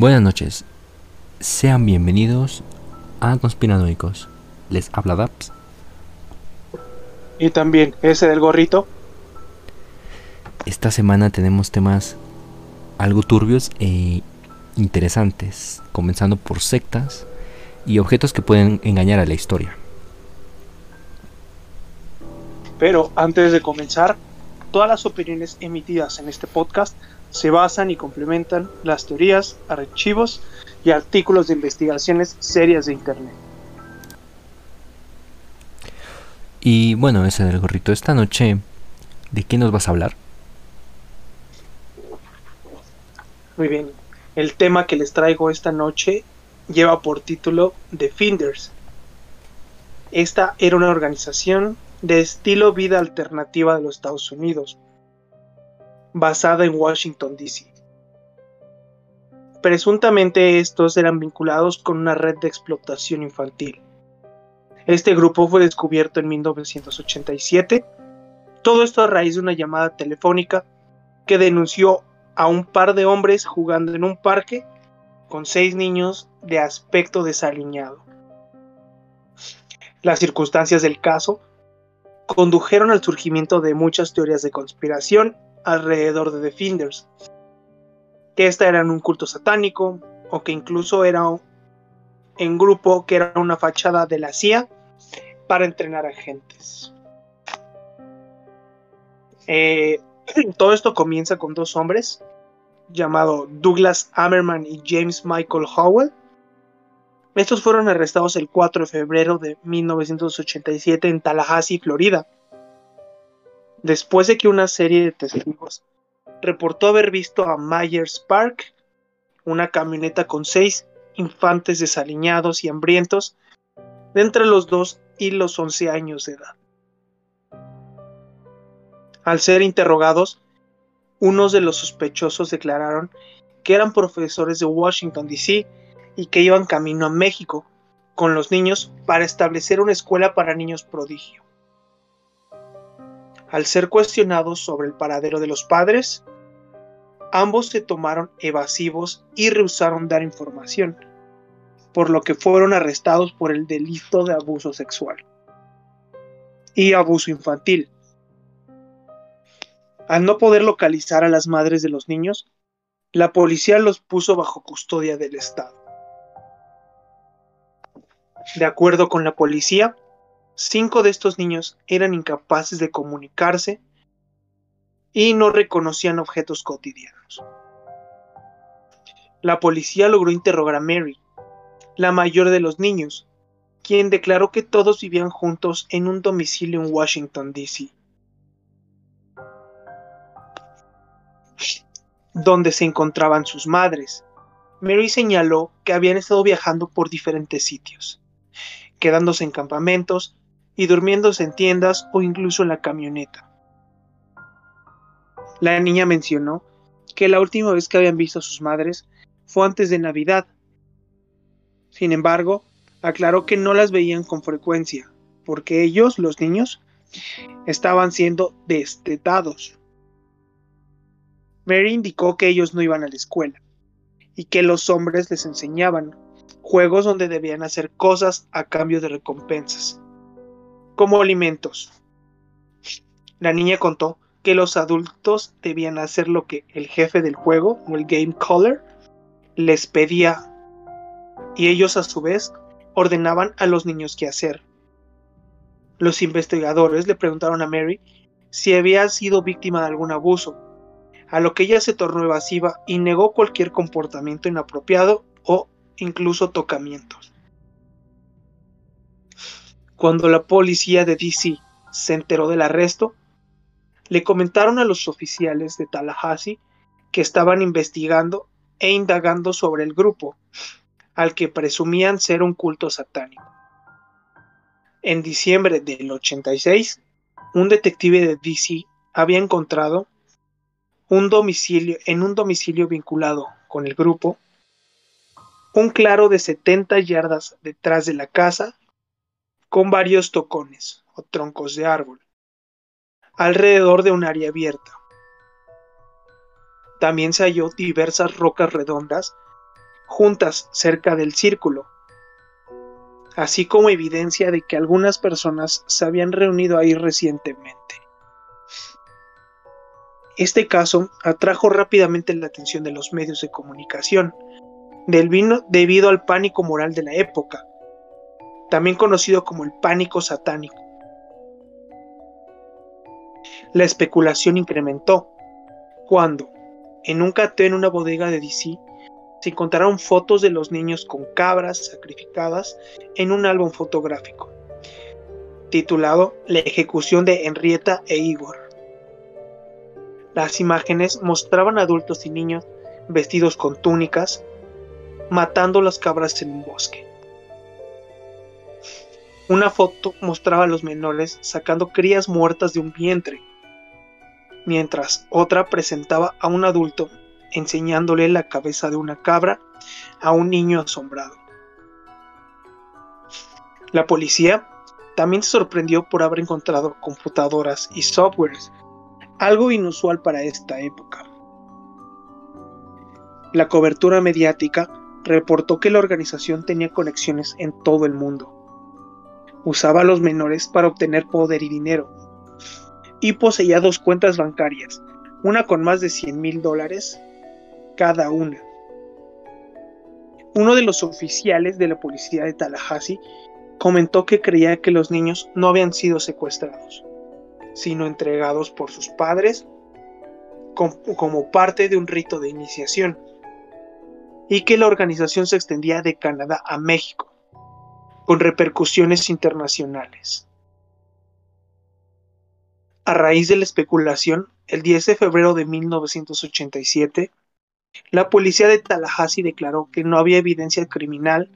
Buenas noches, sean bienvenidos a Conspiranoicos. Les habla Daps. Y también ese del gorrito. Esta semana tenemos temas algo turbios e interesantes, comenzando por sectas y objetos que pueden engañar a la historia. Pero antes de comenzar, todas las opiniones emitidas en este podcast se basan y complementan las teorías, archivos y artículos de investigaciones serias de Internet. Y bueno, ese del gorrito. Esta noche, ¿de qué nos vas a hablar? Muy bien. El tema que les traigo esta noche lleva por título Defenders. Esta era una organización de estilo vida alternativa de los Estados Unidos, basada en Washington, D.C. Presuntamente estos eran vinculados con una red de explotación infantil. Este grupo fue descubierto en 1987, todo esto a raíz de una llamada telefónica que denunció a un par de hombres jugando en un parque con seis niños de aspecto desaliñado. Las circunstancias del caso condujeron al surgimiento de muchas teorías de conspiración alrededor de Defenders, que esta era un culto satánico o que incluso era un grupo que era una fachada de la CIA para entrenar agentes. Eh, todo esto comienza con dos hombres llamados Douglas Ammerman y James Michael Howell. Estos fueron arrestados el 4 de febrero de 1987 en Tallahassee, Florida después de que una serie de testigos reportó haber visto a Myers Park, una camioneta con seis infantes desaliñados y hambrientos de entre los 2 y los 11 años de edad. Al ser interrogados, unos de los sospechosos declararon que eran profesores de Washington, D.C. y que iban camino a México con los niños para establecer una escuela para niños prodigio. Al ser cuestionados sobre el paradero de los padres, ambos se tomaron evasivos y rehusaron dar información, por lo que fueron arrestados por el delito de abuso sexual y abuso infantil. Al no poder localizar a las madres de los niños, la policía los puso bajo custodia del Estado. De acuerdo con la policía, Cinco de estos niños eran incapaces de comunicarse y no reconocían objetos cotidianos. La policía logró interrogar a Mary, la mayor de los niños, quien declaró que todos vivían juntos en un domicilio en Washington, D.C., donde se encontraban sus madres. Mary señaló que habían estado viajando por diferentes sitios, quedándose en campamentos y durmiéndose en tiendas o incluso en la camioneta. La niña mencionó que la última vez que habían visto a sus madres fue antes de Navidad. Sin embargo, aclaró que no las veían con frecuencia, porque ellos, los niños, estaban siendo destetados. Mary indicó que ellos no iban a la escuela y que los hombres les enseñaban juegos donde debían hacer cosas a cambio de recompensas como alimentos. La niña contó que los adultos debían hacer lo que el jefe del juego o el game caller les pedía y ellos a su vez ordenaban a los niños qué hacer. Los investigadores le preguntaron a Mary si había sido víctima de algún abuso, a lo que ella se tornó evasiva y negó cualquier comportamiento inapropiado o incluso tocamientos. Cuando la policía de DC se enteró del arresto, le comentaron a los oficiales de Tallahassee que estaban investigando e indagando sobre el grupo, al que presumían ser un culto satánico. En diciembre del 86, un detective de DC había encontrado un domicilio en un domicilio vinculado con el grupo, un claro de 70 yardas detrás de la casa con varios tocones o troncos de árbol, alrededor de un área abierta. También se halló diversas rocas redondas juntas cerca del círculo, así como evidencia de que algunas personas se habían reunido ahí recientemente. Este caso atrajo rápidamente la atención de los medios de comunicación, del vino debido al pánico moral de la época, también conocido como el pánico satánico. La especulación incrementó cuando, en un cateo en una bodega de DC, se encontraron fotos de los niños con cabras sacrificadas en un álbum fotográfico, titulado La ejecución de Henrietta e Igor. Las imágenes mostraban adultos y niños vestidos con túnicas, matando las cabras en un bosque. Una foto mostraba a los menores sacando crías muertas de un vientre, mientras otra presentaba a un adulto enseñándole la cabeza de una cabra a un niño asombrado. La policía también se sorprendió por haber encontrado computadoras y softwares, algo inusual para esta época. La cobertura mediática reportó que la organización tenía conexiones en todo el mundo. Usaba a los menores para obtener poder y dinero. Y poseía dos cuentas bancarias, una con más de 100 mil dólares cada una. Uno de los oficiales de la policía de Tallahassee comentó que creía que los niños no habían sido secuestrados, sino entregados por sus padres como parte de un rito de iniciación, y que la organización se extendía de Canadá a México, con repercusiones internacionales. A raíz de la especulación, el 10 de febrero de 1987, la policía de Tallahassee declaró que no había evidencia criminal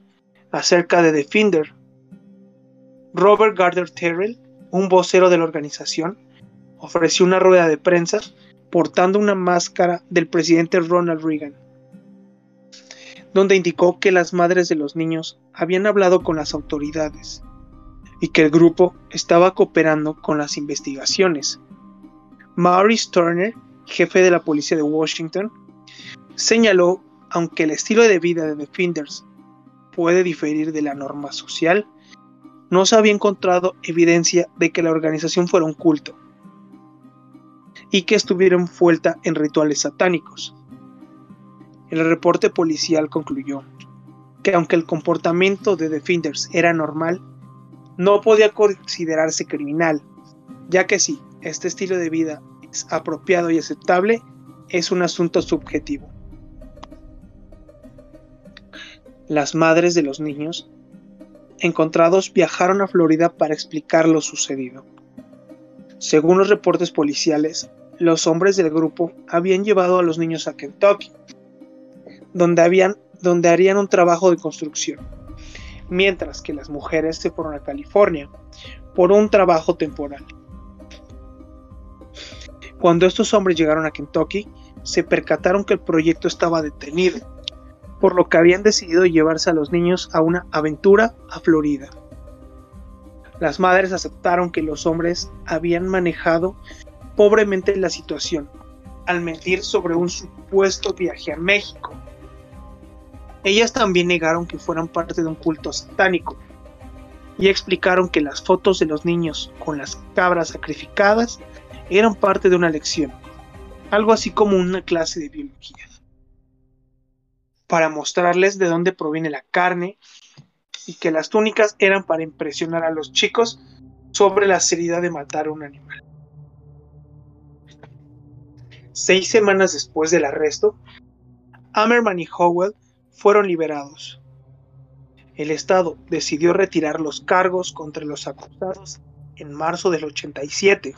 acerca de Defender. Robert Gardner Terrell, un vocero de la organización, ofreció una rueda de prensa portando una máscara del presidente Ronald Reagan, donde indicó que las madres de los niños habían hablado con las autoridades y que el grupo estaba cooperando con las investigaciones. Maurice Turner, jefe de la policía de Washington, Señaló, aunque el estilo de vida de Defenders puede diferir de la norma social, no se había encontrado evidencia de que la organización fuera un culto y que estuviera envuelta en rituales satánicos. El reporte policial concluyó que aunque el comportamiento de Defenders era normal, no podía considerarse criminal, ya que si este estilo de vida es apropiado y aceptable, es un asunto subjetivo. las madres de los niños encontrados viajaron a Florida para explicar lo sucedido. Según los reportes policiales, los hombres del grupo habían llevado a los niños a Kentucky, donde, habían, donde harían un trabajo de construcción, mientras que las mujeres se fueron a California por un trabajo temporal. Cuando estos hombres llegaron a Kentucky, se percataron que el proyecto estaba detenido por lo que habían decidido llevarse a los niños a una aventura a Florida. Las madres aceptaron que los hombres habían manejado pobremente la situación al mentir sobre un supuesto viaje a México. Ellas también negaron que fueran parte de un culto satánico y explicaron que las fotos de los niños con las cabras sacrificadas eran parte de una lección, algo así como una clase de biología para mostrarles de dónde proviene la carne y que las túnicas eran para impresionar a los chicos sobre la seriedad de matar a un animal. Seis semanas después del arresto, Ammerman y Howell fueron liberados. El Estado decidió retirar los cargos contra los acusados en marzo del 87.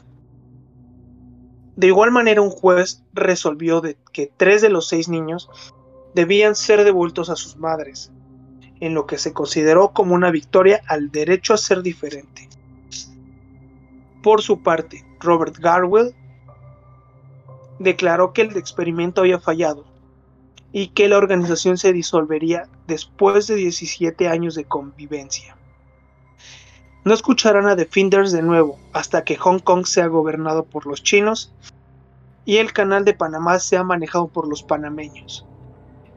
De igual manera, un juez resolvió que tres de los seis niños debían ser devueltos a sus madres, en lo que se consideró como una victoria al derecho a ser diferente. Por su parte, Robert Garwell declaró que el experimento había fallado y que la organización se disolvería después de 17 años de convivencia. No escucharán a Defenders de nuevo hasta que Hong Kong sea gobernado por los chinos y el canal de Panamá sea manejado por los panameños.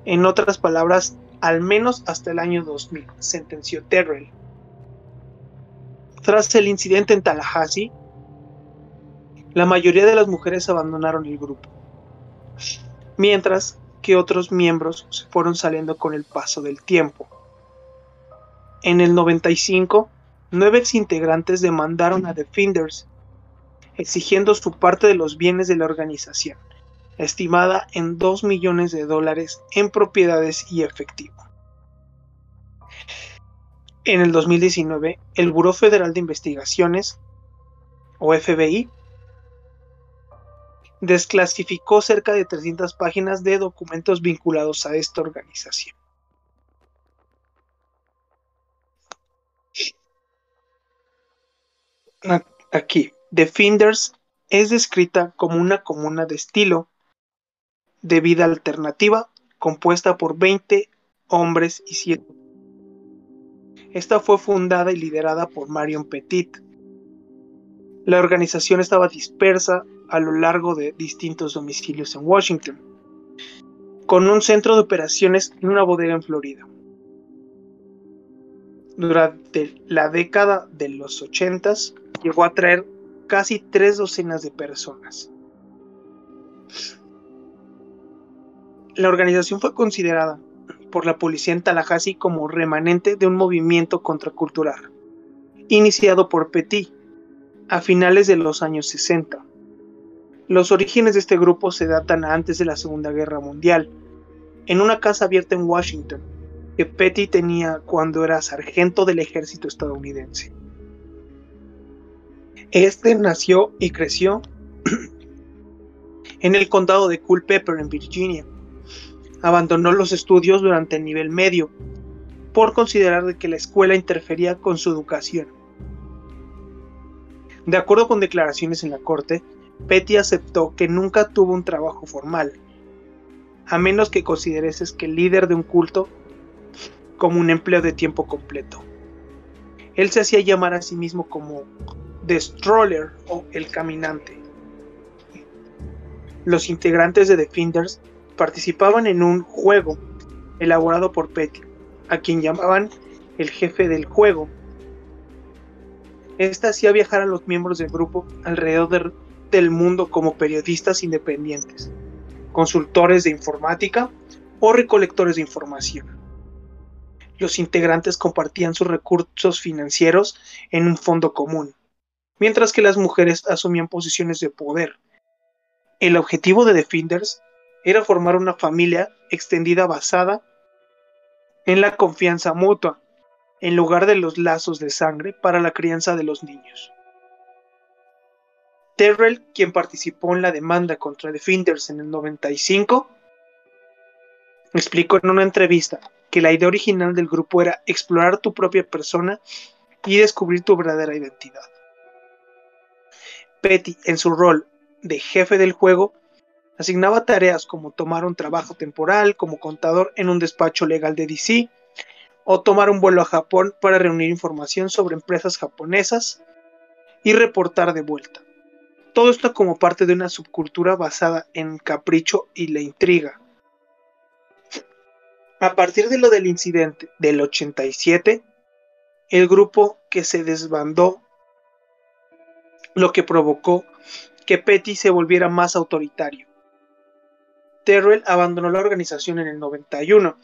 En otras palabras, al menos hasta el año 2000, sentenció Terrell. Tras el incidente en Tallahassee, la mayoría de las mujeres abandonaron el grupo, mientras que otros miembros se fueron saliendo con el paso del tiempo. En el 95, nueve exintegrantes demandaron a Defenders, exigiendo su parte de los bienes de la organización, estimada en 2 millones de dólares en propiedades y efectivo. En el 2019, el Buró Federal de Investigaciones, o FBI, desclasificó cerca de 300 páginas de documentos vinculados a esta organización. Aquí, Defenders es descrita como una comuna de estilo de vida alternativa compuesta por 20 hombres y 7. Esta fue fundada y liderada por Marion Petit. La organización estaba dispersa a lo largo de distintos domicilios en Washington, con un centro de operaciones en una bodega en Florida. Durante la década de los 80 llegó a traer casi tres docenas de personas. La organización fue considerada por la policía en Tallahassee como remanente de un movimiento contracultural, iniciado por Petit a finales de los años 60. Los orígenes de este grupo se datan antes de la Segunda Guerra Mundial, en una casa abierta en Washington, que Petty tenía cuando era sargento del ejército estadounidense. Este nació y creció en el condado de Culpeper, en Virginia. Abandonó los estudios durante el nivel medio por considerar que la escuela interfería con su educación. De acuerdo con declaraciones en la corte, Petty aceptó que nunca tuvo un trabajo formal, a menos que considereses que el líder de un culto como un empleo de tiempo completo. Él se hacía llamar a sí mismo como The Stroller o el caminante. Los integrantes de Defenders participaban en un juego elaborado por Petty, a quien llamaban el jefe del juego. Este hacía viajar a los miembros del grupo alrededor del mundo como periodistas independientes, consultores de informática o recolectores de información. Los integrantes compartían sus recursos financieros en un fondo común, mientras que las mujeres asumían posiciones de poder. El objetivo de Defenders era formar una familia extendida basada en la confianza mutua, en lugar de los lazos de sangre para la crianza de los niños. Terrell, quien participó en la demanda contra Defenders en el 95, explicó en una entrevista que la idea original del grupo era explorar tu propia persona y descubrir tu verdadera identidad. Petty, en su rol de jefe del juego, asignaba tareas como tomar un trabajo temporal como contador en un despacho legal de DC, o tomar un vuelo a Japón para reunir información sobre empresas japonesas y reportar de vuelta. Todo esto como parte de una subcultura basada en capricho y la intriga. A partir de lo del incidente del 87, el grupo que se desbandó, lo que provocó que Petty se volviera más autoritario. Terrell abandonó la organización en el 91,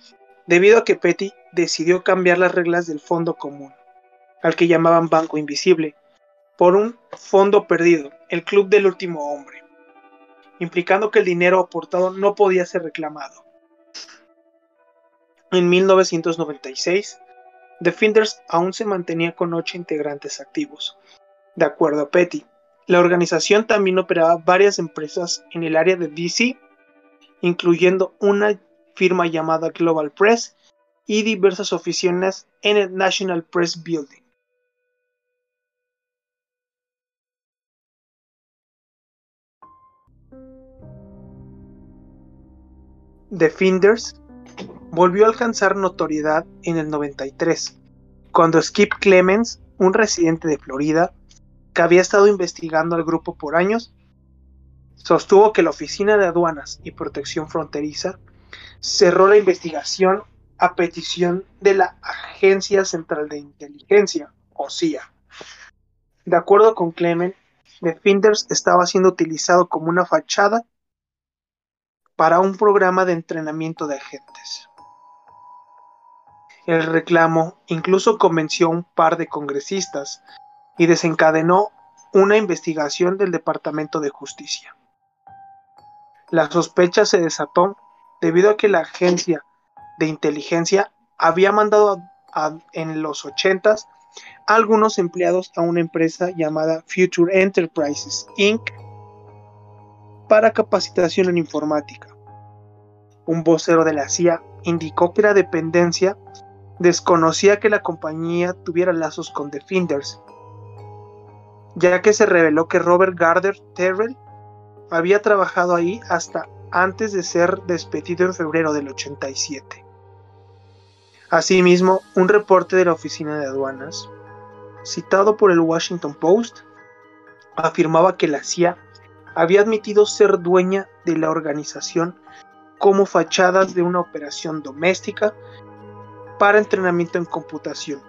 debido a que Petty decidió cambiar las reglas del fondo común, al que llamaban Banco Invisible, por un fondo perdido, el Club del Último Hombre, implicando que el dinero aportado no podía ser reclamado. En 1996, Defenders aún se mantenía con ocho integrantes activos. De acuerdo a Petty, la organización también operaba varias empresas en el área de DC, incluyendo una firma llamada Global Press y diversas oficinas en el National Press Building. Defenders volvió a alcanzar notoriedad en el 93, cuando Skip Clemens, un residente de Florida, que había estado investigando al grupo por años, sostuvo que la Oficina de Aduanas y Protección Fronteriza cerró la investigación a petición de la Agencia Central de Inteligencia, o CIA. De acuerdo con Clement, Defenders estaba siendo utilizado como una fachada para un programa de entrenamiento de agentes. El reclamo incluso convenció a un par de congresistas y desencadenó una investigación del Departamento de Justicia. La sospecha se desató debido a que la agencia de inteligencia había mandado en los 80 a algunos empleados a una empresa llamada Future Enterprises Inc. para capacitación en informática. Un vocero de la CIA indicó que la dependencia desconocía que la compañía tuviera lazos con Defenders, ya que se reveló que Robert Gardner Terrell había trabajado ahí hasta antes de ser despedido en febrero del 87. Asimismo, un reporte de la Oficina de Aduanas, citado por el Washington Post, afirmaba que la CIA había admitido ser dueña de la organización como fachadas de una operación doméstica para entrenamiento en computación,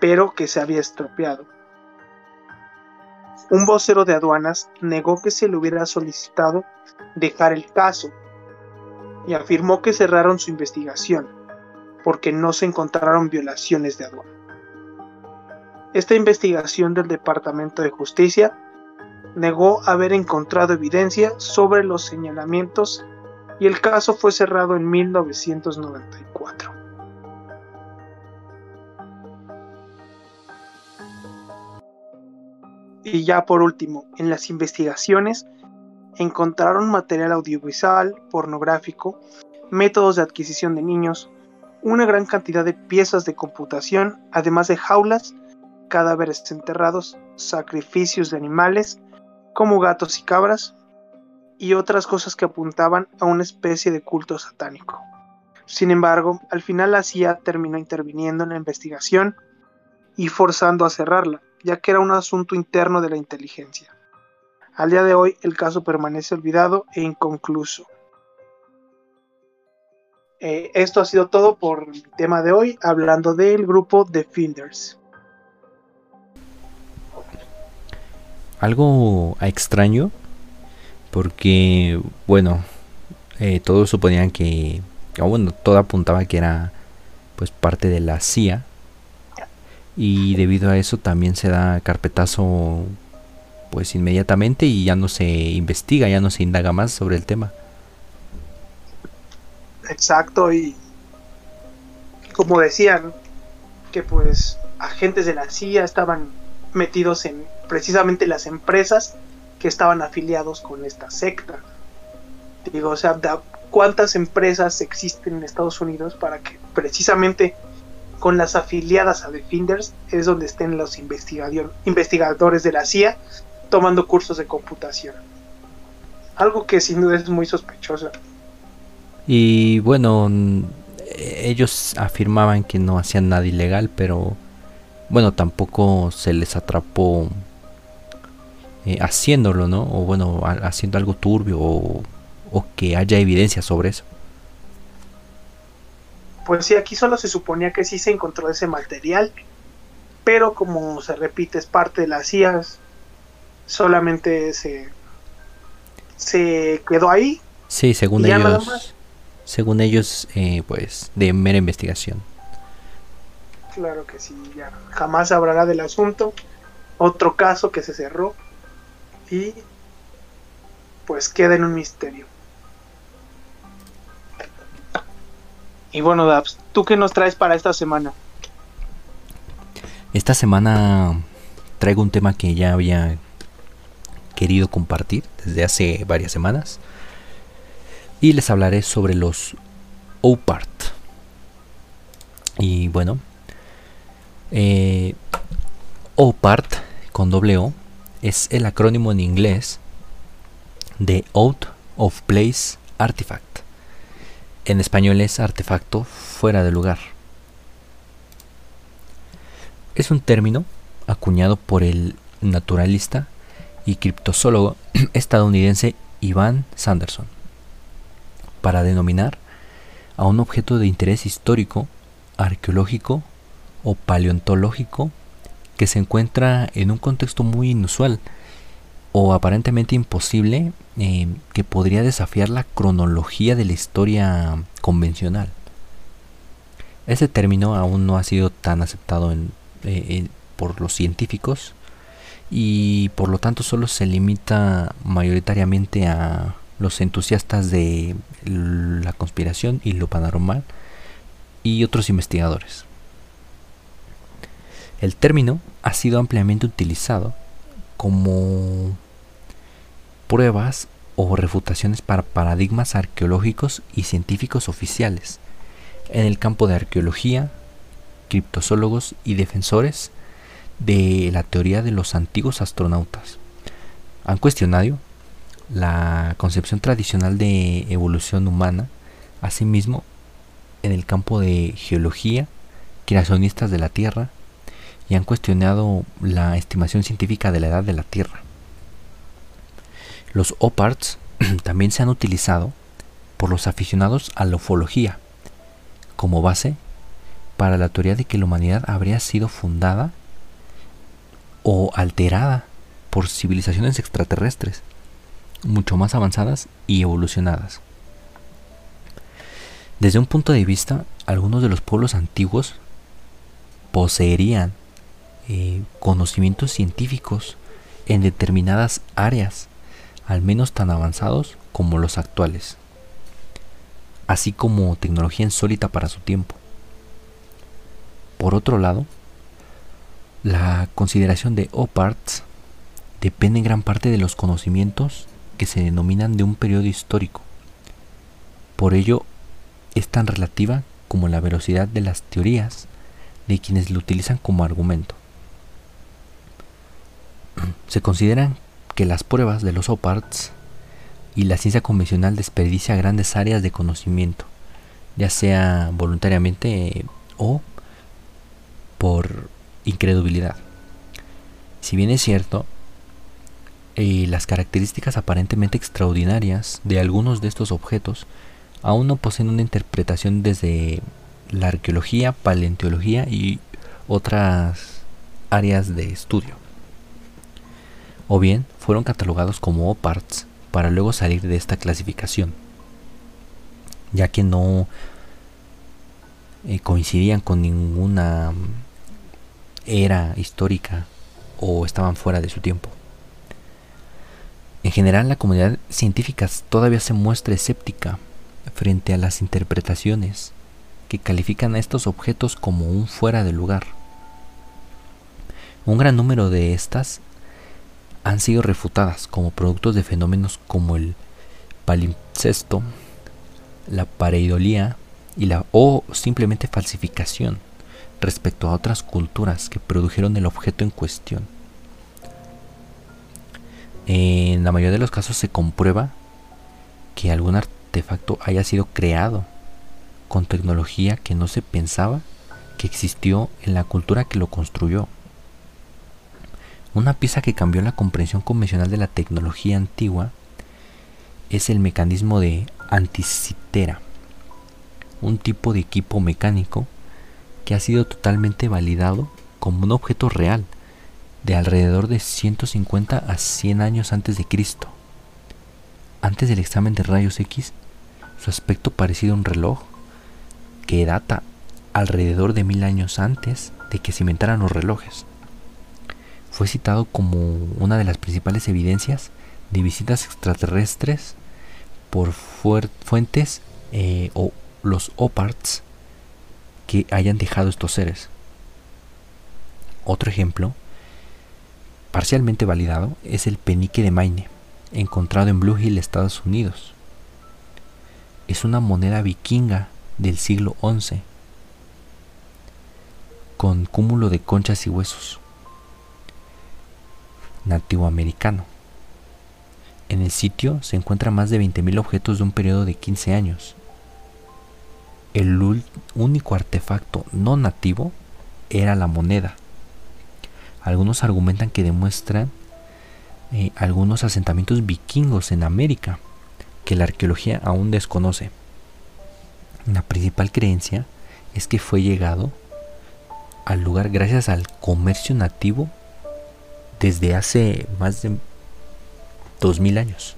pero que se había estropeado. Un vocero de aduanas negó que se le hubiera solicitado dejar el caso y afirmó que cerraron su investigación porque no se encontraron violaciones de aduana. Esta investigación del Departamento de Justicia negó haber encontrado evidencia sobre los señalamientos y el caso fue cerrado en 1994. Y ya por último, en las investigaciones encontraron material audiovisual, pornográfico, métodos de adquisición de niños, una gran cantidad de piezas de computación, además de jaulas, cadáveres enterrados, sacrificios de animales, como gatos y cabras, y otras cosas que apuntaban a una especie de culto satánico. Sin embargo, al final la CIA terminó interviniendo en la investigación y forzando a cerrarla, ya que era un asunto interno de la inteligencia. Al día de hoy el caso permanece olvidado e inconcluso. Eh, esto ha sido todo por el tema de hoy, hablando del grupo The Finders. Algo extraño, porque, bueno, eh, todos suponían que, bueno, todo apuntaba que era pues parte de la CIA, y debido a eso también se da carpetazo pues inmediatamente y ya no se investiga, ya no se indaga más sobre el tema. Exacto, y como decían, que pues agentes de la CIA estaban metidos en precisamente las empresas que estaban afiliados con esta secta. Digo, o sea, ¿cuántas empresas existen en Estados Unidos para que precisamente con las afiliadas a Defenders es donde estén los investigadores de la CIA tomando cursos de computación. Algo que sin duda es muy sospechoso. Y bueno, ellos afirmaban que no hacían nada ilegal, pero bueno, tampoco se les atrapó eh, haciéndolo, ¿no? O bueno, haciendo algo turbio o que haya evidencia sobre eso pues sí, aquí solo se suponía que sí se encontró ese material, pero como se repite, es parte de las CIA, solamente se, se quedó ahí. Sí, según ellos, según ellos, eh, pues de mera investigación. Claro que sí, ya jamás hablará del asunto. Otro caso que se cerró y pues queda en un misterio. Y bueno, Dabs, ¿tú qué nos traes para esta semana? Esta semana traigo un tema que ya había querido compartir desde hace varias semanas. Y les hablaré sobre los OPART. Y bueno, eh, OPART con doble O es el acrónimo en inglés de Out of Place Artifact. En español es artefacto fuera de lugar. Es un término acuñado por el naturalista y criptozoólogo estadounidense Ivan Sanderson para denominar a un objeto de interés histórico, arqueológico o paleontológico que se encuentra en un contexto muy inusual o aparentemente imposible eh, que podría desafiar la cronología de la historia convencional. Ese término aún no ha sido tan aceptado eh, por los científicos y por lo tanto solo se limita mayoritariamente a los entusiastas de la conspiración y lo paranormal y otros investigadores. El término ha sido ampliamente utilizado como pruebas o refutaciones para paradigmas arqueológicos y científicos oficiales en el campo de arqueología, criptozoólogos y defensores de la teoría de los antiguos astronautas. Han cuestionado la concepción tradicional de evolución humana, asimismo en el campo de geología, creacionistas de la Tierra, y han cuestionado la estimación científica de la edad de la Tierra. Los OPARTs también se han utilizado por los aficionados a la ufología como base para la teoría de que la humanidad habría sido fundada o alterada por civilizaciones extraterrestres mucho más avanzadas y evolucionadas. Desde un punto de vista, algunos de los pueblos antiguos poseerían eh, conocimientos científicos en determinadas áreas, al menos tan avanzados como los actuales, así como tecnología insólita para su tiempo. Por otro lado, la consideración de OPARTS depende en gran parte de los conocimientos que se denominan de un periodo histórico. Por ello, es tan relativa como la velocidad de las teorías de quienes lo utilizan como argumento. Se consideran que las pruebas de los OPARTs y la ciencia convencional desperdicia grandes áreas de conocimiento, ya sea voluntariamente o por incredulidad. Si bien es cierto, eh, las características aparentemente extraordinarias de algunos de estos objetos aún no poseen una interpretación desde la arqueología, paleontología y otras áreas de estudio. O bien fueron catalogados como OPARTs para luego salir de esta clasificación, ya que no eh, coincidían con ninguna era histórica o estaban fuera de su tiempo. En general, la comunidad científica todavía se muestra escéptica frente a las interpretaciones que califican a estos objetos como un fuera de lugar. Un gran número de estas han sido refutadas como productos de fenómenos como el palimpsesto, la pareidolía y la o simplemente falsificación respecto a otras culturas que produjeron el objeto en cuestión. En la mayoría de los casos se comprueba que algún artefacto haya sido creado con tecnología que no se pensaba que existió en la cultura que lo construyó. Una pieza que cambió la comprensión convencional de la tecnología antigua es el mecanismo de anticitera, un tipo de equipo mecánico que ha sido totalmente validado como un objeto real de alrededor de 150 a 100 años antes de Cristo. Antes del examen de rayos X, su aspecto parecía un reloj que data alrededor de mil años antes de que se inventaran los relojes. Fue citado como una de las principales evidencias de visitas extraterrestres por fuentes eh, o los OPARTs que hayan dejado estos seres. Otro ejemplo, parcialmente validado, es el penique de Maine, encontrado en Blue Hill, Estados Unidos. Es una moneda vikinga del siglo XI, con cúmulo de conchas y huesos, nativo americano. En el sitio se encuentran más de 20.000 objetos de un periodo de 15 años, el único artefacto no nativo era la moneda. Algunos argumentan que demuestran eh, algunos asentamientos vikingos en América que la arqueología aún desconoce. La principal creencia es que fue llegado al lugar gracias al comercio nativo desde hace más de 2000 años.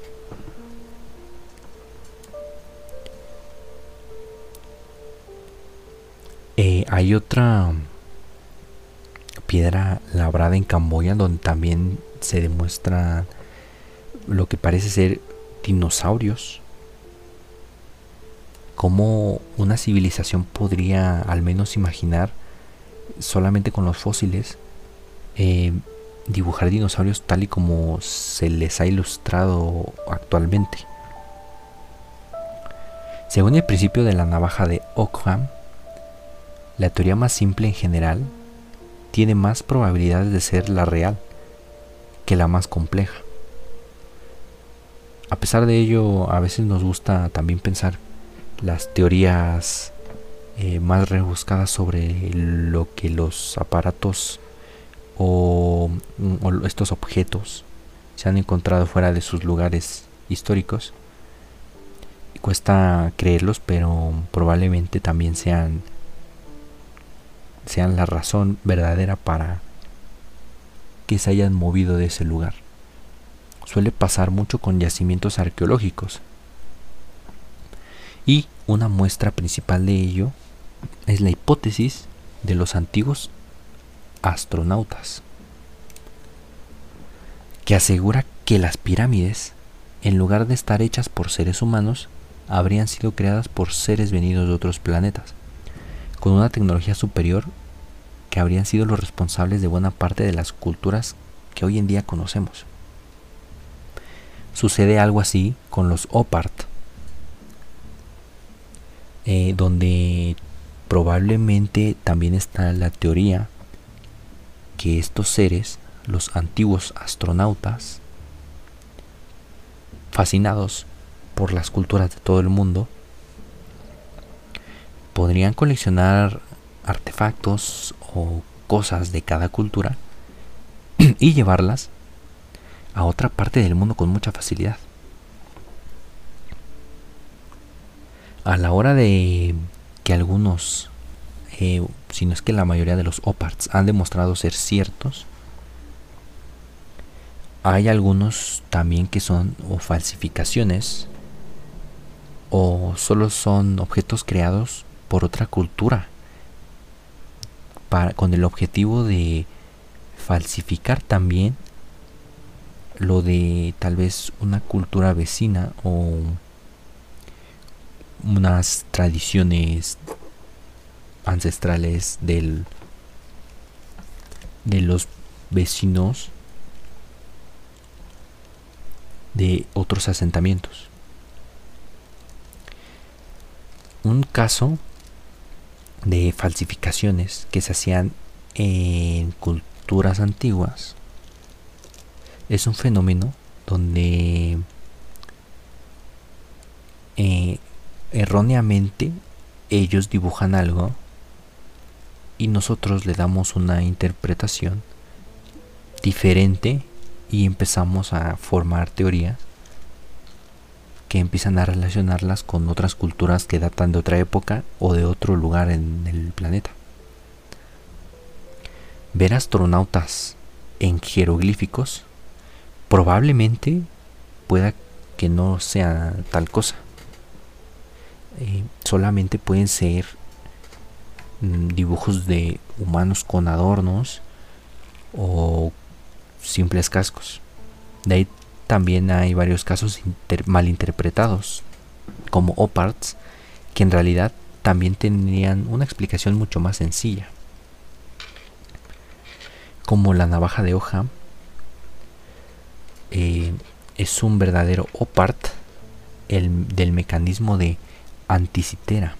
Eh, hay otra piedra labrada en Camboya donde también se demuestra lo que parece ser dinosaurios. Cómo una civilización podría al menos imaginar solamente con los fósiles eh, dibujar dinosaurios tal y como se les ha ilustrado actualmente. Según el principio de la navaja de Ockham, la teoría más simple en general tiene más probabilidades de ser la real que la más compleja. A pesar de ello, a veces nos gusta también pensar las teorías eh, más rebuscadas sobre lo que los aparatos o, estos objetos se han encontrado fuera de sus lugares históricos. Cuesta creerlos, pero probablemente también sean sean la razón verdadera para que se hayan movido de ese lugar. Suele pasar mucho con yacimientos arqueológicos. Y una muestra principal de ello es la hipótesis de los antiguos astronautas, que asegura que las pirámides, en lugar de estar hechas por seres humanos, habrían sido creadas por seres venidos de otros planetas, con una tecnología superior que habrían sido los responsables de buena parte de las culturas que hoy en día conocemos. Sucede algo así con los Opart, eh, donde probablemente también está la teoría que estos seres, los antiguos astronautas, fascinados por las culturas de todo el mundo, podrían coleccionar artefactos o cosas de cada cultura y llevarlas a otra parte del mundo con mucha facilidad. A la hora de que algunos eh, sino es que la mayoría de los OPARTs han demostrado ser ciertos. Hay algunos también que son o falsificaciones o solo son objetos creados por otra cultura para, con el objetivo de falsificar también lo de tal vez una cultura vecina o unas tradiciones ancestrales del, de los vecinos de otros asentamientos. Un caso de falsificaciones que se hacían en culturas antiguas es un fenómeno donde eh, erróneamente ellos dibujan algo y nosotros le damos una interpretación diferente y empezamos a formar teorías que empiezan a relacionarlas con otras culturas que datan de otra época o de otro lugar en el planeta. Ver astronautas en jeroglíficos probablemente pueda que no sea tal cosa. Eh, solamente pueden ser dibujos de humanos con adornos o simples cascos. De ahí también hay varios casos malinterpretados, como oparts, que en realidad también tenían una explicación mucho más sencilla. Como la navaja de hoja, eh, es un verdadero opart el, del mecanismo de anticitera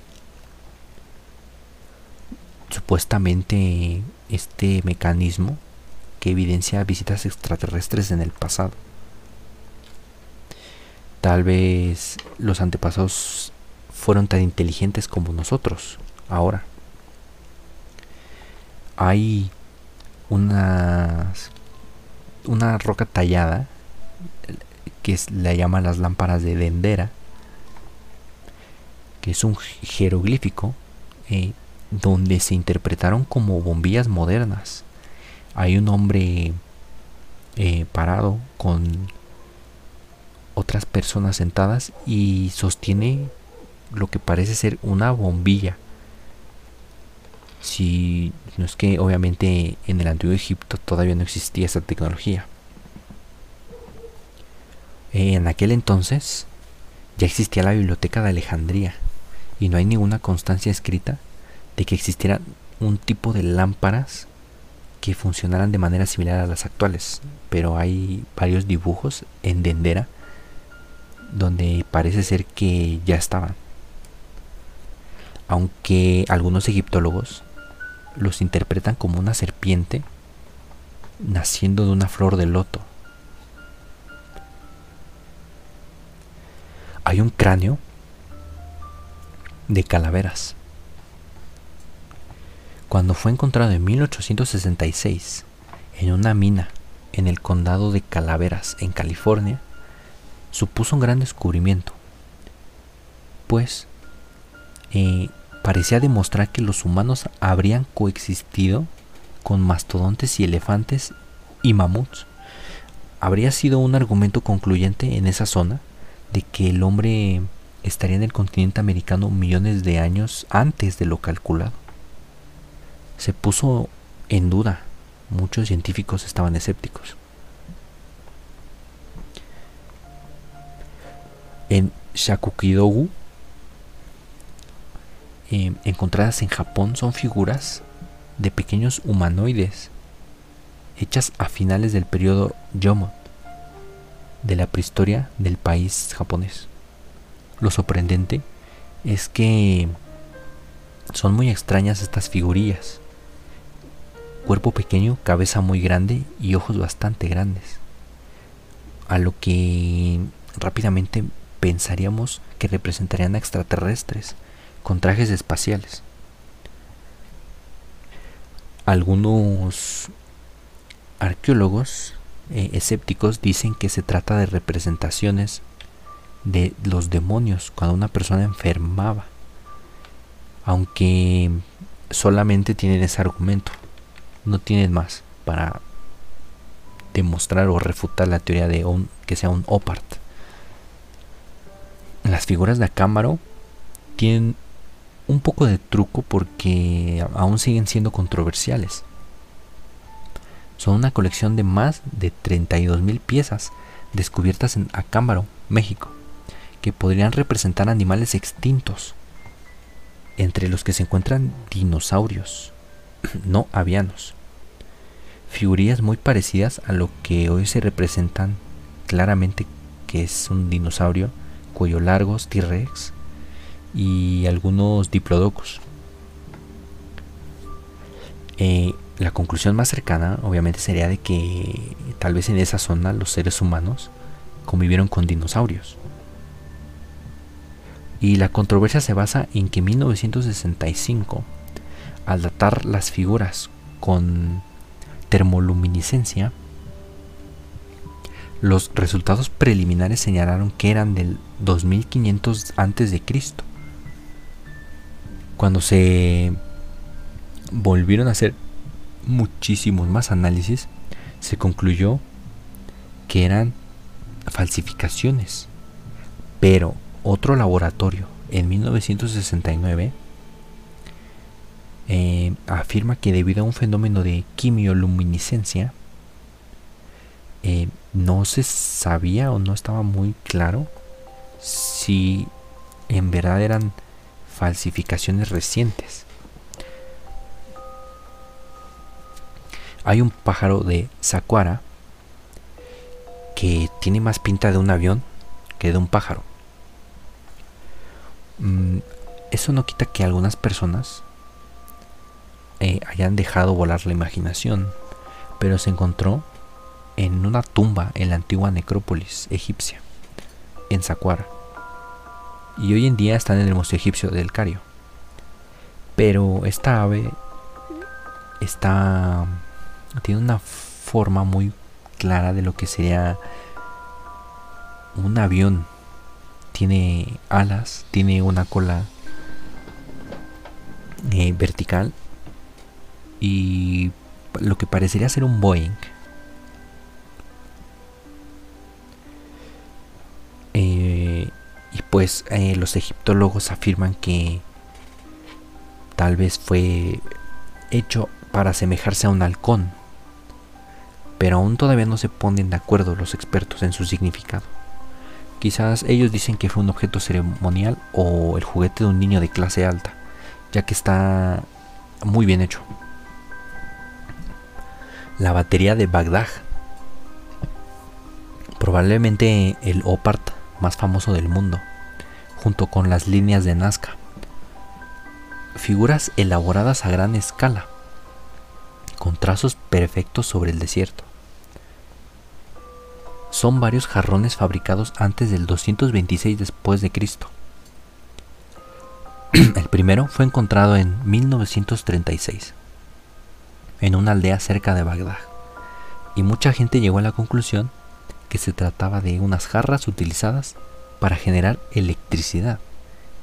supuestamente este mecanismo que evidencia visitas extraterrestres en el pasado. Tal vez los antepasados fueron tan inteligentes como nosotros ahora. Hay una, una roca tallada que la llaman las lámparas de Dendera que es un jeroglífico eh, donde se interpretaron como bombillas modernas. Hay un hombre eh, parado con otras personas sentadas y sostiene lo que parece ser una bombilla. Si no es que obviamente en el antiguo Egipto todavía no existía esa tecnología. En aquel entonces ya existía la biblioteca de Alejandría y no hay ninguna constancia escrita de que existiera un tipo de lámparas que funcionaran de manera similar a las actuales, pero hay varios dibujos en Dendera donde parece ser que ya estaban. Aunque algunos egiptólogos los interpretan como una serpiente naciendo de una flor de loto. Hay un cráneo de calaveras. Cuando fue encontrado en 1866 en una mina en el condado de Calaveras, en California, supuso un gran descubrimiento, pues eh, parecía demostrar que los humanos habrían coexistido con mastodontes y elefantes y mamuts. Habría sido un argumento concluyente en esa zona de que el hombre estaría en el continente americano millones de años antes de lo calculado. Se puso en duda, muchos científicos estaban escépticos. En Shakukidogu, eh, encontradas en Japón, son figuras de pequeños humanoides hechas a finales del periodo Yomon de la prehistoria del país japonés. Lo sorprendente es que son muy extrañas estas figurillas. Cuerpo pequeño, cabeza muy grande y ojos bastante grandes. A lo que rápidamente pensaríamos que representarían a extraterrestres con trajes espaciales. Algunos arqueólogos eh, escépticos dicen que se trata de representaciones de los demonios cuando una persona enfermaba, aunque solamente tienen ese argumento, no tienen más para demostrar o refutar la teoría de un, que sea un opart. Las figuras de Acámbaro tienen un poco de truco porque aún siguen siendo controversiales. Son una colección de más de 32.000 piezas descubiertas en Acámbaro, México, que podrían representar animales extintos, entre los que se encuentran dinosaurios, no avianos. Figurillas muy parecidas a lo que hoy se representan claramente que es un dinosaurio cuello largos, T-Rex y algunos diplodocus. Eh, la conclusión más cercana obviamente sería de que tal vez en esa zona los seres humanos convivieron con dinosaurios. Y la controversia se basa en que en 1965, al datar las figuras con termoluminiscencia, los resultados preliminares señalaron que eran del 2500 antes de Cristo. Cuando se volvieron a hacer muchísimos más análisis, se concluyó que eran falsificaciones. Pero otro laboratorio en 1969 eh, afirma que debido a un fenómeno de quimioluminiscencia, eh, no se sabía o no estaba muy claro si en verdad eran falsificaciones recientes. Hay un pájaro de Sakuara que tiene más pinta de un avión que de un pájaro. Mm, eso no quita que algunas personas eh, hayan dejado volar la imaginación, pero se encontró en una tumba en la antigua necrópolis egipcia, en Saqqara. Y hoy en día está en el Museo Egipcio del Cario. Pero esta ave está tiene una forma muy clara de lo que sería un avión tiene alas, tiene una cola eh, vertical y lo que parecería ser un Boeing. Eh, y pues eh, los egiptólogos afirman que tal vez fue hecho para asemejarse a un halcón, pero aún todavía no se ponen de acuerdo los expertos en su significado. Quizás ellos dicen que fue un objeto ceremonial o el juguete de un niño de clase alta, ya que está muy bien hecho. La batería de Bagdad, probablemente el Opart más famoso del mundo, junto con las líneas de Nazca. Figuras elaboradas a gran escala, con trazos perfectos sobre el desierto. Son varios jarrones fabricados antes del 226 después de Cristo. El primero fue encontrado en 1936 en una aldea cerca de Bagdad, y mucha gente llegó a la conclusión que se trataba de unas jarras utilizadas para generar electricidad,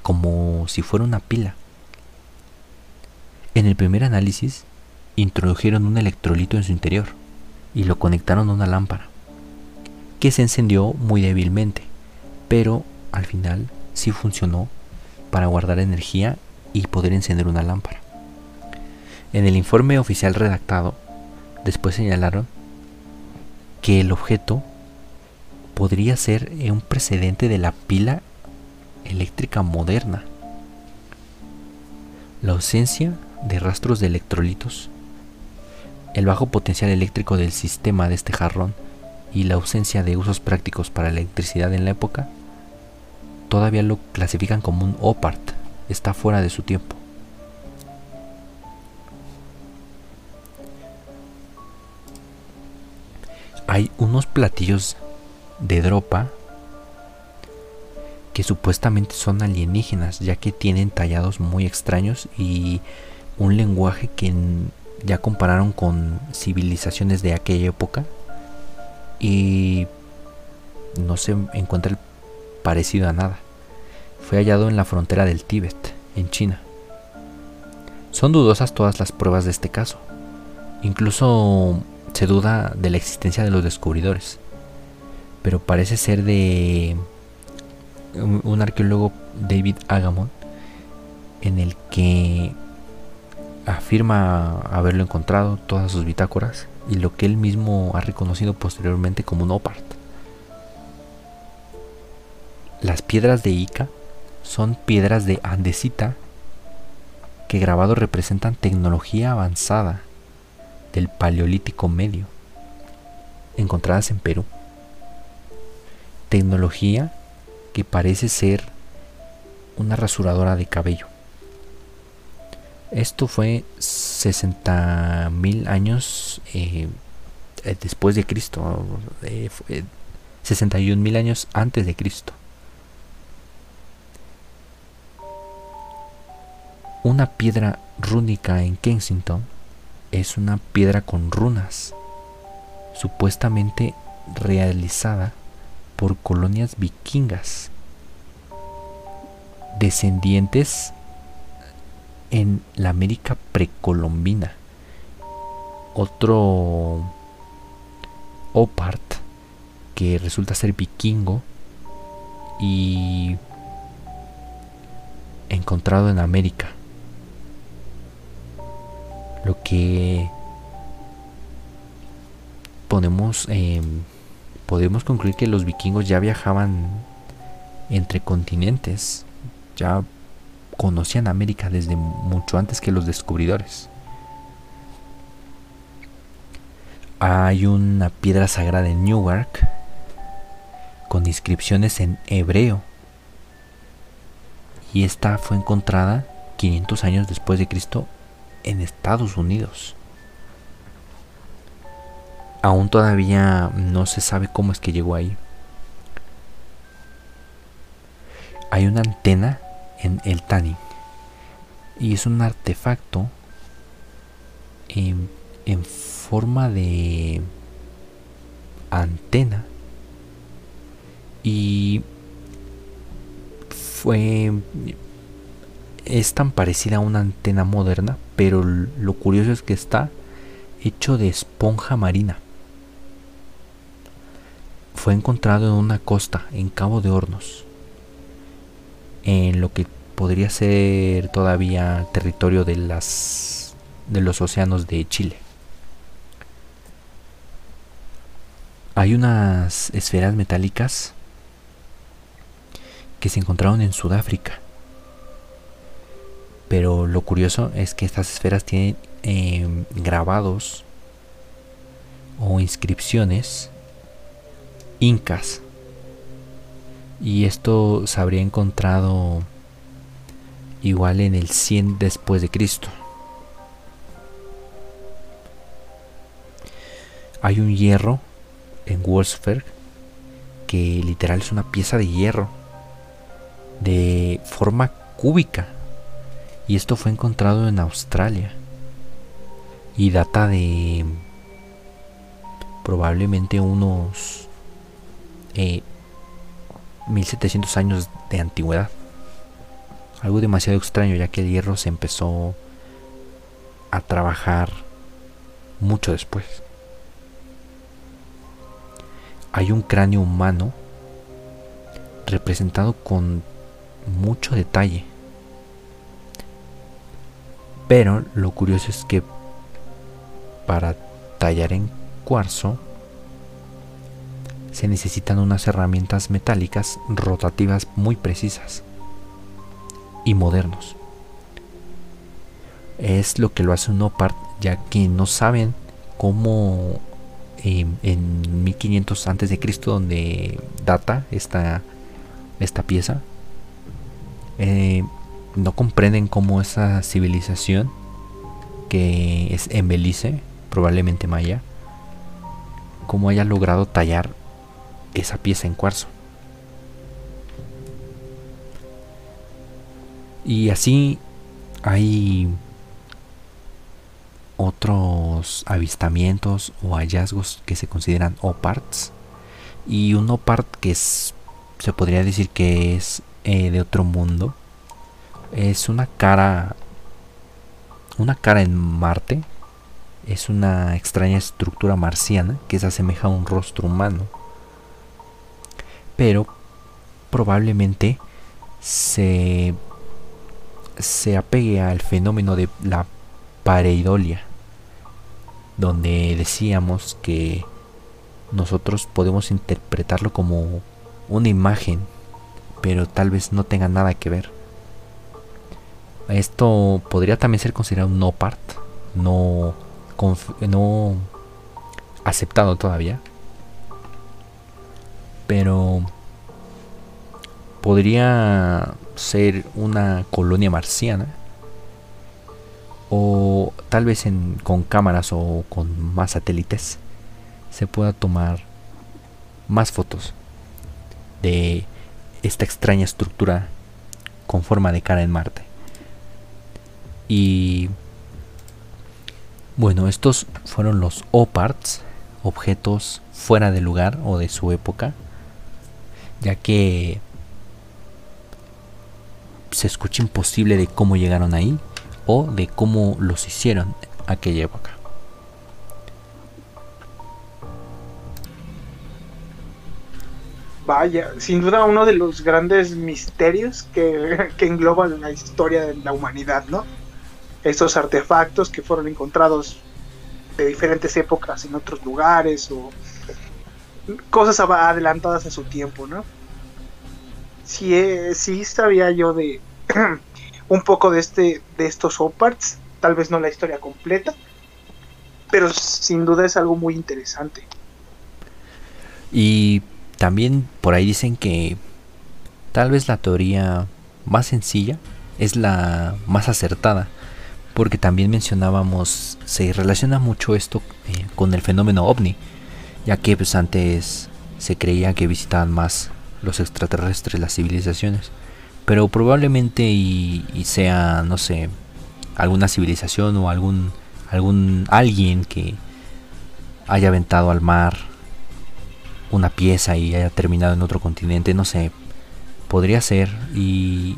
como si fuera una pila. En el primer análisis, introdujeron un electrolito en su interior y lo conectaron a una lámpara, que se encendió muy débilmente, pero al final sí funcionó para guardar energía y poder encender una lámpara. En el informe oficial redactado, después señalaron que el objeto podría ser un precedente de la pila eléctrica moderna. La ausencia de rastros de electrolitos, el bajo potencial eléctrico del sistema de este jarrón y la ausencia de usos prácticos para electricidad en la época, todavía lo clasifican como un OPART, está fuera de su tiempo. Hay unos platillos de dropa que supuestamente son alienígenas, ya que tienen tallados muy extraños y un lenguaje que ya compararon con civilizaciones de aquella época y no se encuentra parecido a nada. Fue hallado en la frontera del Tíbet, en China. Son dudosas todas las pruebas de este caso. Incluso se duda de la existencia de los descubridores, pero parece ser de un arqueólogo David Agamon en el que afirma haberlo encontrado todas sus bitácoras y lo que él mismo ha reconocido posteriormente como un opart. Las piedras de Ica son piedras de andesita que grabados representan tecnología avanzada del Paleolítico Medio, encontradas en Perú. Tecnología que parece ser una rasuradora de cabello. Esto fue 60 mil años eh, después de Cristo, 61 eh, mil años antes de Cristo. Una piedra rúnica en Kensington es una piedra con runas, supuestamente realizada por colonias vikingas, descendientes en la América precolombina. Otro Opart que resulta ser vikingo y encontrado en América lo que podemos, em, podemos concluir que los vikingos ya viajaban entre continentes, ya conocían América desde mucho antes que los descubridores. Hay una piedra sagrada en Newark con inscripciones en hebreo y esta fue encontrada 500 años después de Cristo en Estados Unidos. Aún todavía no se sabe cómo es que llegó ahí. Hay una antena en el Tanning y es un artefacto en, en forma de antena y fue es tan parecida a una antena moderna, pero lo curioso es que está hecho de esponja marina. Fue encontrado en una costa en Cabo de Hornos, en lo que podría ser todavía territorio de las de los océanos de Chile. Hay unas esferas metálicas que se encontraron en Sudáfrica. Pero lo curioso es que estas esferas tienen em, grabados o inscripciones incas. Y esto se habría encontrado igual en el 100 después de Cristo. Hay un hierro en Wolfsberg que literal es una pieza de hierro de forma cúbica y esto fue encontrado en Australia. Y data de probablemente unos 1700 eh, años de antigüedad. Algo demasiado extraño ya que el hierro se empezó a trabajar mucho después. Hay un cráneo humano representado con mucho detalle. Pero lo curioso es que para tallar en cuarzo se necesitan unas herramientas metálicas rotativas muy precisas y modernos. Es lo que lo hace un opart, ya que no saben cómo en 1500 antes de Cristo donde data esta, esta pieza eh, no comprenden cómo esa civilización que es en Belice probablemente maya cómo haya logrado tallar esa pieza en cuarzo. Y así hay otros avistamientos o hallazgos que se consideran oparts. Y un opart que se podría decir que es eh, de otro mundo es una cara una cara en Marte es una extraña estructura marciana que se asemeja a un rostro humano pero probablemente se se apegue al fenómeno de la pareidolia donde decíamos que nosotros podemos interpretarlo como una imagen, pero tal vez no tenga nada que ver. Esto podría también ser considerado un no part, no, no aceptado todavía, pero podría ser una colonia marciana o tal vez con cámaras o con más satélites se pueda tomar más fotos de esta extraña estructura con forma de cara en Marte. Y bueno, estos fueron los OPARTs, objetos fuera de lugar o de su época, ya que se escucha imposible de cómo llegaron ahí o de cómo los hicieron aquella época. Vaya, sin duda uno de los grandes misterios que, que engloban la historia de la humanidad, ¿no? Estos artefactos que fueron encontrados de diferentes épocas en otros lugares o cosas adelantadas a su tiempo, ¿no? Sí, eh, sí sabía yo de un poco de este de estos oparts, tal vez no la historia completa, pero sin duda es algo muy interesante. Y también por ahí dicen que tal vez la teoría más sencilla es la más acertada, porque también mencionábamos, se relaciona mucho esto eh, con el fenómeno ovni, ya que pues antes se creía que visitaban más los extraterrestres las civilizaciones pero probablemente sea, no sé, alguna civilización o algún, algún alguien que haya aventado al mar una pieza y haya terminado en otro continente, no sé. Podría ser. Y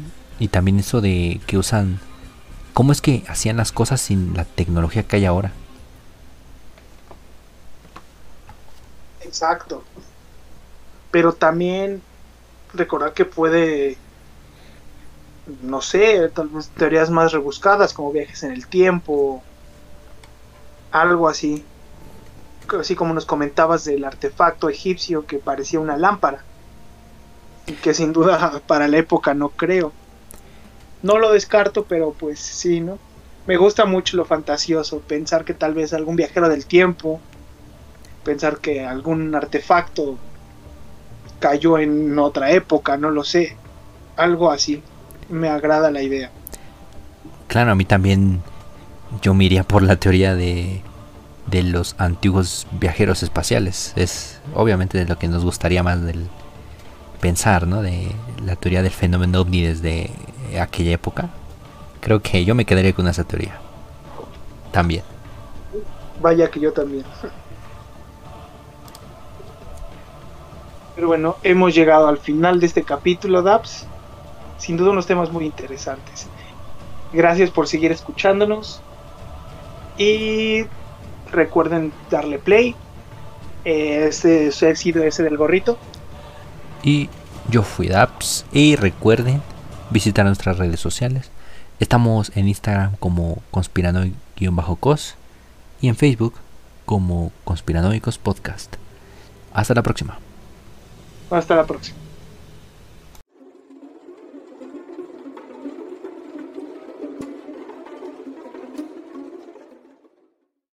también eso de que usan... ¿Cómo es que hacían las cosas sin la tecnología que hay ahora? Exacto. Pero también recordar que puede, no sé, tal vez teorías más rebuscadas como viajes en el tiempo, algo así. Así como nos comentabas del artefacto egipcio que parecía una lámpara. Que sin duda para la época no creo. No lo descarto, pero pues sí, ¿no? Me gusta mucho lo fantasioso, pensar que tal vez algún viajero del tiempo, pensar que algún artefacto cayó en otra época, no lo sé. Algo así. Me agrada la idea. Claro, a mí también yo me iría por la teoría de, de los antiguos viajeros espaciales. Es obviamente de lo que nos gustaría más del pensar, ¿no? De la teoría del fenómeno ovni desde aquella época. Creo que yo me quedaría con esa teoría. También. Vaya que yo también. Pero bueno, hemos llegado al final de este capítulo, DAPS. Sin duda unos temas muy interesantes. Gracias por seguir escuchándonos. Y recuerden darle play. Este, este ha sido ese del gorrito. Y yo fui DAPS. Y recuerden visitar nuestras redes sociales. Estamos en Instagram como conspiranoic-cos y en Facebook como Conspiranoicos Podcast. Hasta la próxima. Hasta la próxima.